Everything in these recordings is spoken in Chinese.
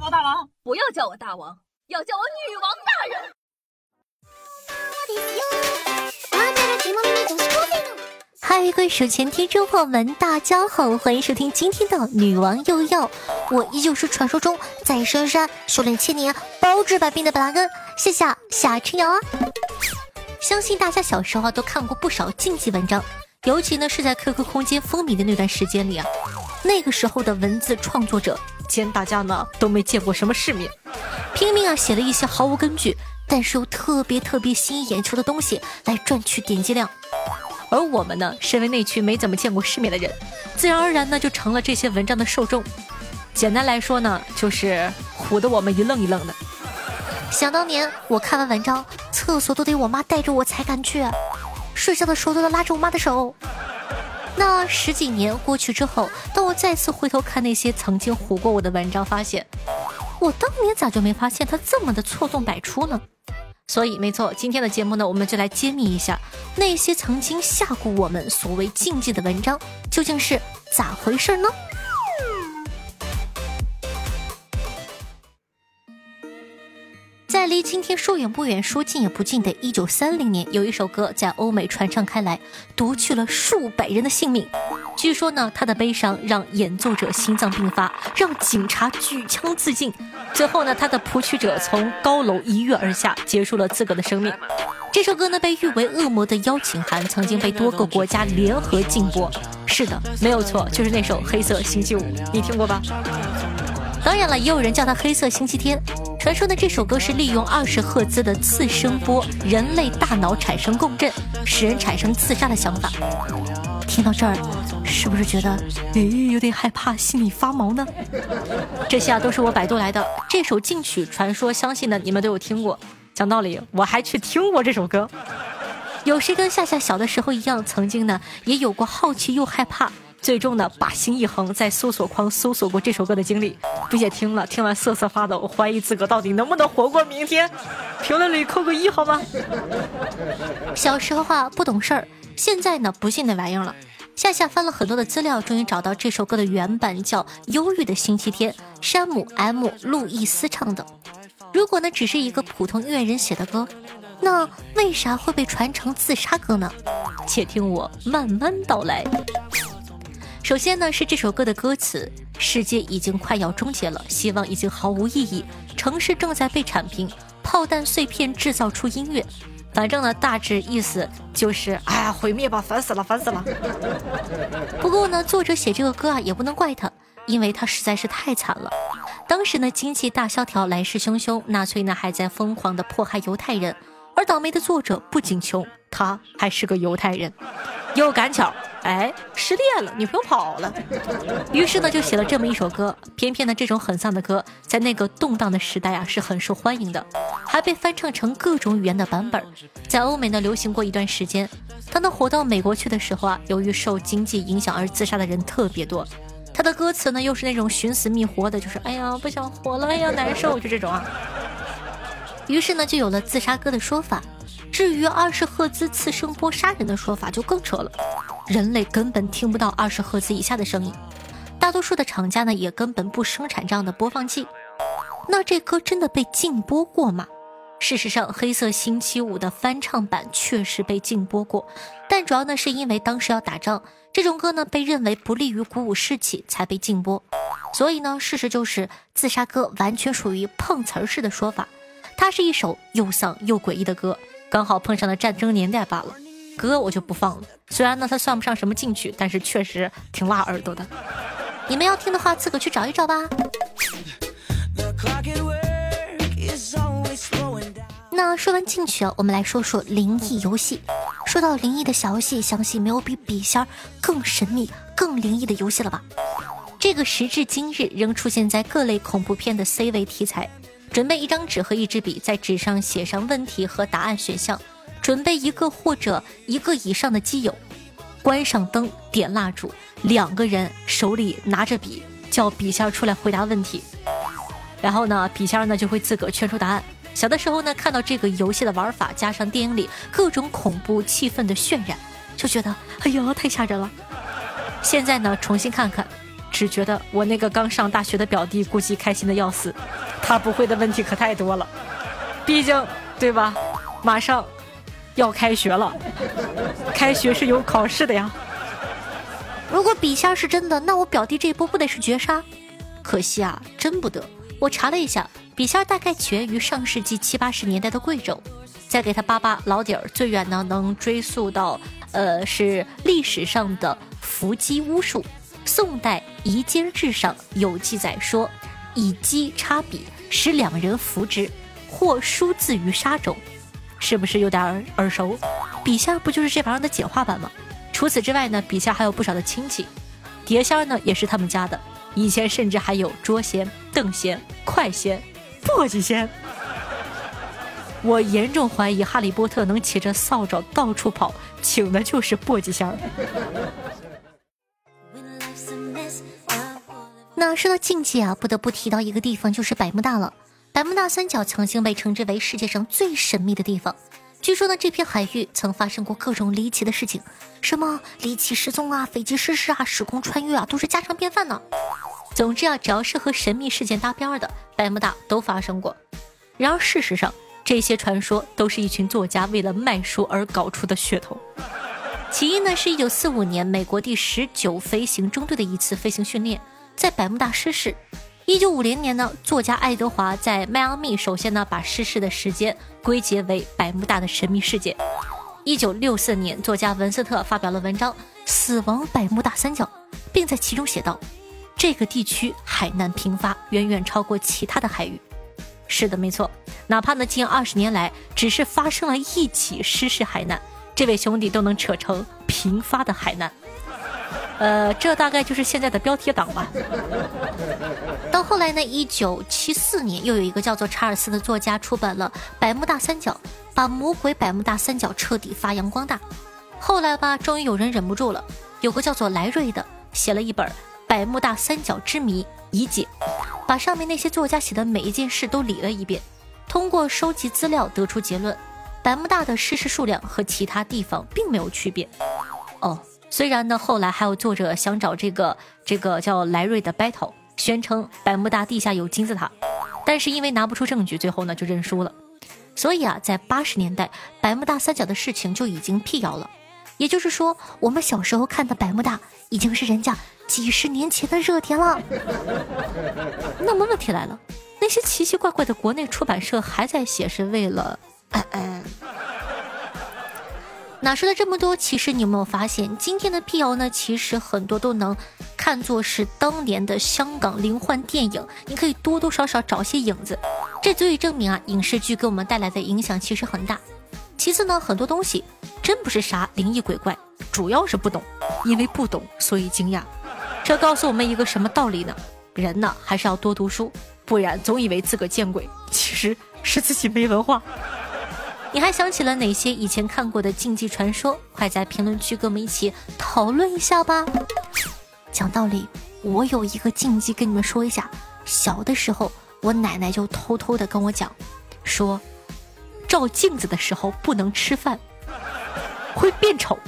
我大王，不要叫我大王，要叫我女王大人。嗨，各位手前听众朋友们，大家好，欢迎收听今天的女王又要，我依旧是传说中在深山修炼千年、包治百病的本拉根，谢谢夏春瑶啊！相信大家小时候都看过不少禁忌文章，尤其呢是在 QQ 空间风靡的那段时间里啊，那个时候的文字创作者见大家呢都没见过什么世面，拼命啊写了一些毫无根据，但是又特别特别吸引眼球的东西来赚取点击量。而我们呢，身为那群没怎么见过世面的人，自然而然呢就成了这些文章的受众。简单来说呢，就是唬得我们一愣一愣的。想当年我看完文章，厕所都得我妈带着我才敢去，睡觉的时候都得拉着我妈的手。那十几年过去之后，当我再次回头看那些曾经唬过我的文章，发现我当年咋就没发现它这么的错综百出呢？所以，没错，今天的节目呢，我们就来揭秘一下那些曾经吓过我们所谓禁忌的文章究竟是咋回事呢？离今天说远不远、说近也不近的一九三零年，有一首歌在欧美传唱开来，夺去了数百人的性命。据说呢，他的悲伤让演奏者心脏病发，让警察举枪自尽。最后呢，他的谱曲者从高楼一跃而下，结束了自个的生命。这首歌呢，被誉为恶魔的邀请函，曾经被多个国家联合禁播。是的，没有错，就是那首《黑色星期五》，你听过吧？当然了，也有人叫它《黑色星期天》。传说呢，这首歌是利用二十赫兹的次声波，人类大脑产生共振，使人产生自杀的想法。听到这儿，是不是觉得诶有点害怕，心里发毛呢？这些啊都是我百度来的。这首禁曲传说，相信呢你们都有听过。讲道理，我还去听过这首歌。有谁跟夏夏小的时候一样，曾经呢也有过好奇又害怕？最终呢，把心一横，在搜索框搜索过这首歌的经历，并且听了听完瑟瑟发抖，怀疑自个到底能不能活过明天。评论里扣个一好吗？小时候啊不懂事儿，现在呢不信那玩意儿了。夏夏翻了很多的资料，终于找到这首歌的原版，叫《忧郁的星期天》，山姆 M 路易斯唱的。如果呢只是一个普通音乐人写的歌，那为啥会被传成自杀歌呢？且听我慢慢道来。首先呢，是这首歌的歌词：世界已经快要终结了，希望已经毫无意义，城市正在被铲平，炮弹碎片制造出音乐。反正呢，大致意思就是，哎呀，毁灭吧，烦死了，烦死了。不过呢，作者写这个歌啊，也不能怪他，因为他实在是太惨了。当时呢，经济大萧条，来势汹汹，纳粹呢还在疯狂的迫害犹太人，而倒霉的作者不仅穷，他还是个犹太人，又赶巧。哎，失恋了，女朋友跑了，于是呢就写了这么一首歌。偏偏呢这种很丧的歌，在那个动荡的时代啊是很受欢迎的，还被翻唱成各种语言的版本，在欧美呢流行过一段时间。当他火到美国去的时候啊，由于受经济影响而自杀的人特别多。他的歌词呢又是那种寻死觅活的，就是哎呀不想活了，哎呀难受，就这种啊。于是呢就有了自杀歌的说法。至于二十赫兹次声波杀人的说法就更扯了。人类根本听不到二十赫兹以下的声音，大多数的厂家呢也根本不生产这样的播放器。那这歌真的被禁播过吗？事实上，《黑色星期五》的翻唱版确实被禁播过，但主要呢是因为当时要打仗，这种歌呢被认为不利于鼓舞士气才被禁播。所以呢，事实就是自杀歌完全属于碰瓷儿式的说法，它是一首又丧又诡异的歌，刚好碰上了战争年代罢了。歌我就不放了，虽然呢它算不上什么禁曲，但是确实挺辣耳朵的。你们要听的话，自个去找一找吧。那说完禁曲啊，我们来说说灵异游戏。说到灵异的小游戏，相信没有比笔仙更神秘、更灵异的游戏了吧？这个时至今日仍出现在各类恐怖片的 C 位题材。准备一张纸和一支笔，在纸上写上问题和答案选项。准备一个或者一个以上的基友，关上灯，点蜡烛，两个人手里拿着笔，叫笔仙出来回答问题。然后呢，笔仙呢就会自个圈出答案。小的时候呢，看到这个游戏的玩法，加上电影里各种恐怖气氛的渲染，就觉得哎呀太吓人了。现在呢，重新看看，只觉得我那个刚上大学的表弟估计开心的要死，他不会的问题可太多了，毕竟对吧？马上要开学了，开学是有考试的呀。如果笔仙是真的，那我表弟这一波不得是绝杀？可惜啊，真不得。我查了一下，笔仙大概起源于上世纪七八十年代的贵州。再给他扒扒老底儿，最远呢能追溯到，呃，是历史上的伏击巫术。宋代《夷坚志》上有记载说，以鸡插笔，使两人伏之，或书字于沙中，是不是有点耳耳熟？笔仙不就是这玩意儿的简化版吗？除此之外呢，笔仙还有不少的亲戚，碟仙呢也是他们家的。以前甚至还有捉仙、凳仙、快仙、簸箕仙。我严重怀疑哈利波特能骑着扫帚到处跑，请的就是簸箕仙。那说到禁忌啊，不得不提到一个地方，就是百慕大了。百慕大三角曾经被称之为世界上最神秘的地方。据说呢，这片海域曾发生过各种离奇的事情，什么离奇失踪啊、飞机失事啊、时空穿越啊，都是家常便饭呢。总之啊，只要是和神秘事件搭边的，百慕大都发生过。然而事实上，这些传说都是一群作家为了卖书而搞出的噱头。起因呢，是一九四五年美国第十九飞行中队的一次飞行训练，在百慕大失事。一九五零年呢，作家爱德华在迈阿密首先呢把失事的时间归结为百慕大的神秘事件。一九六四年，作家文斯特发表了文章《死亡百慕大三角》，并在其中写道：“这个地区海难频发，远远超过其他的海域。”是的，没错。哪怕呢近二十年来只是发生了一起失事海难，这位兄弟都能扯成频发的海难。呃，这大概就是现在的标题党吧。到后来呢，一九七四年又有一个叫做查尔斯的作家出版了《百慕大三角》，把魔鬼百慕大三角彻底发扬光大。后来吧，终于有人忍不住了，有个叫做莱瑞的写了一本《百慕大三角之谜》。以解，把上面那些作家写的每一件事都理了一遍，通过收集资料得出结论：百慕大的失事数量和其他地方并没有区别。哦，虽然呢，后来还有作者想找这个这个叫莱瑞的 battle，宣称百慕大地下有金字塔，但是因为拿不出证据，最后呢就认输了。所以啊，在八十年代，百慕大三角的事情就已经辟谣了。也就是说，我们小时候看的百慕大已经是人家几十年前的热点了。那么问题来了，那些奇奇怪怪的国内出版社还在写，是为了……嗯嗯哪说了这么多？其实你有没有发现，今天的辟谣呢？其实很多都能看作是当年的香港灵幻电影，你可以多多少少找些影子。这足以证明啊，影视剧给我们带来的影响其实很大。其次呢，很多东西真不是啥灵异鬼怪，主要是不懂，因为不懂所以惊讶。这告诉我们一个什么道理呢？人呢还是要多读书，不然总以为自个见鬼，其实是自己没文化。你还想起了哪些以前看过的禁忌传说？快在评论区跟我们一起讨论一下吧。讲道理，我有一个禁忌跟你们说一下。小的时候，我奶奶就偷偷的跟我讲，说。照镜子的时候不能吃饭，会变丑，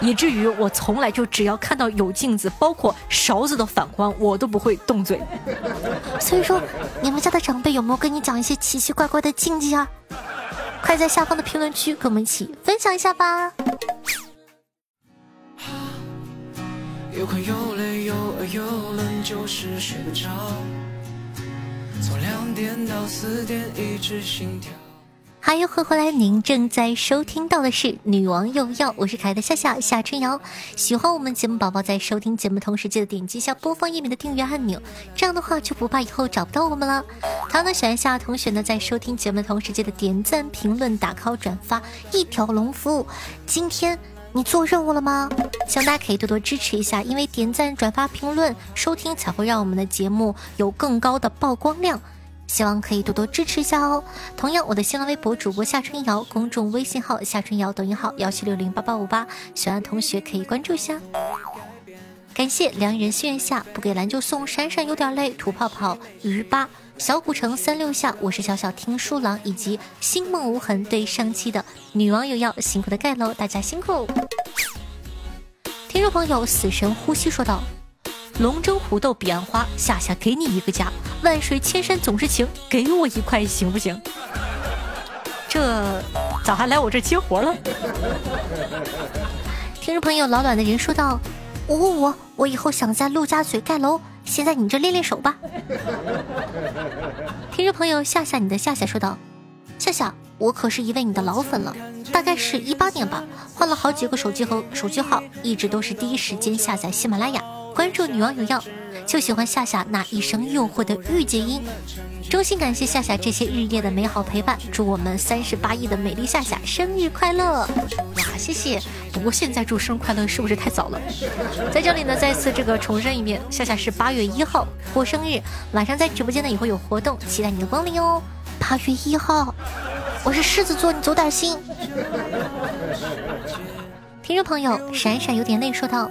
以至于我从来就只要看到有镜子，包括勺子的反光，我都不会动嘴。所以说，你们家的长辈有没有跟你讲一些奇奇怪怪的禁忌啊？快在下方的评论区跟我们一起分享一下吧。有困又累又饿又冷，就是睡不着，从两点到四点一直心跳。嗨哟，欢迎回来！您正在收听到的是《女王又要》，我是可爱的夏夏夏春瑶。喜欢我们节目宝宝在收听节目同时，记得点击一下播放页面的订阅按钮，这样的话就不怕以后找不到我们了。同样的，喜欢夏同学呢，在收听节目同时，记得点赞、评论、打 call、转发，一条龙服务。今天你做任务了吗？希望大家可以多多支持一下，因为点赞、转发、评论、收听才会让我们的节目有更高的曝光量。希望可以多多支持一下哦。同样，我的新浪微博主播夏春瑶，公众微信号夏春瑶，抖音号幺七六零八八五八，喜欢的同学可以关注一下。感谢良人心愿下不给蓝就送，闪闪有点累，吐泡泡鱼八小古城三六下，我是小小听书郎，以及星梦无痕对上期的女王有药辛苦的盖楼，大家辛苦。听众朋友，死神呼吸说道。龙争虎斗彼岸花，夏夏给你一个家，万水千山总是情，给我一块行不行？这咋还来我这接活了？听众朋友老卵的人说道：“我我我以后想在陆家嘴盖楼，先在你这练练手吧。”听众朋友夏夏你的夏夏说道：“夏夏，我可是一位你的老粉了，大概是一八年吧，换了好几个手机和手机号，一直都是第一时间下载喜马拉雅。”关注女王有药，就喜欢夏夏那一声诱惑的御姐音。衷心感谢夏夏这些日夜的美好陪伴，祝我们三十八亿的美丽夏夏生日快乐！哇，谢谢。不过现在祝生日快乐是不是太早了？在这里呢，再次这个重申一遍，夏夏是八月一号过生日，晚上在直播间呢也会有活动，期待你的光临哦。八月一号，我是狮子座，你走点心。听众朋友，闪闪有点累，说道。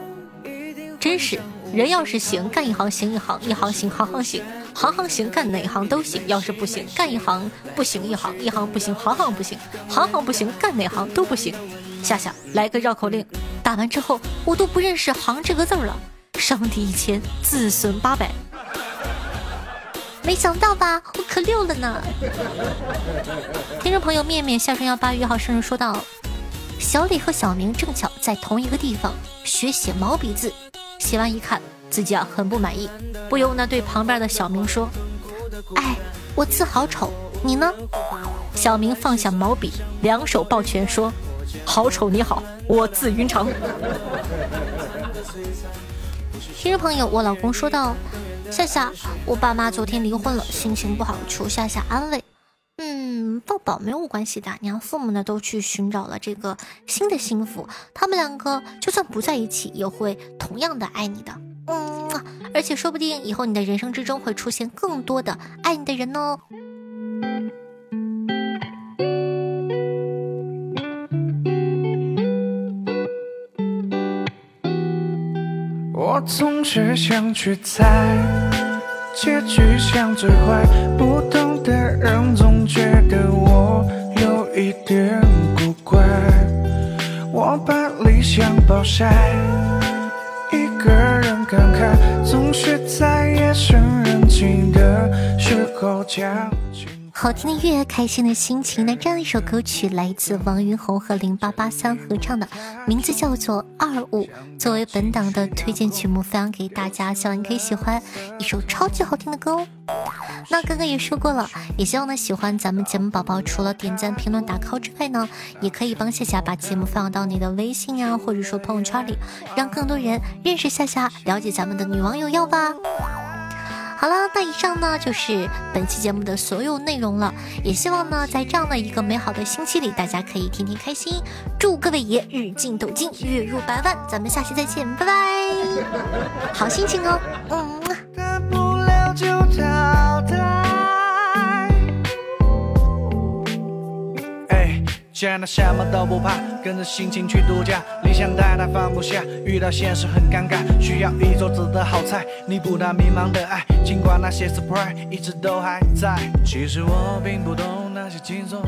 真是，人要是行，干一行行一行，一行行行行行，行行行干哪行都行；要是不行，干一行不行一行，一行不行行行不行，行行不行干哪行都不行。夏夏来个绕口令，打完之后我都不认识“行”这个字了。伤敌一千，自损八百。没想到吧，我可溜了呢。听众朋友面面笑声要八月一号生日说道：小李和小明正巧在同一个地方学写毛笔字。写完一看，自己啊很不满意，不由呢对旁边的小明说：“哎，我字好丑，你呢？”小明放下毛笔，两手抱拳说：“好丑你好，我字云长。”听众朋友，我老公说道：“夏夏，我爸妈昨天离婚了，心情不好，求夏夏安慰。”嗯，抱抱没有关系的，你让父母呢都去寻找了这个新的幸福，他们两个就算不在一起，也会同样的爱你的。嗯，而且说不定以后你的人生之中会出现更多的爱你的人哦。我总是想去猜。结局像最坏，不懂我把理想暴晒，一个人感慨，总是在夜深人静的时候讲。好听的乐，开心的心情。那这样一首歌曲来自王云红和零八八三合唱的，名字叫做《二五》，作为本档的推荐曲目，分享给大家，希望你可以喜欢一首超级好听的歌哦。那刚刚也说过了，也希望呢喜欢咱们节目宝宝，除了点赞、评论、打 call 之外呢，也可以帮夏夏把节目分享到你的微信啊，或者说朋友圈里，让更多人认识夏夏，了解咱们的女网友要吧。好了，那以上呢就是本期节目的所有内容了。也希望呢，在这样的一个美好的星期里，大家可以天天开心。祝各位爷日进斗金，月入百万。咱们下期再见，拜拜。好心情哦，嗯。现在什么都不怕，跟着心情去度假，理想太大放不下，遇到现实很尴尬，需要一桌子的好菜，弥补那迷茫的爱。尽管那些 surprise 一直都还在，其实我并不懂那些轻松。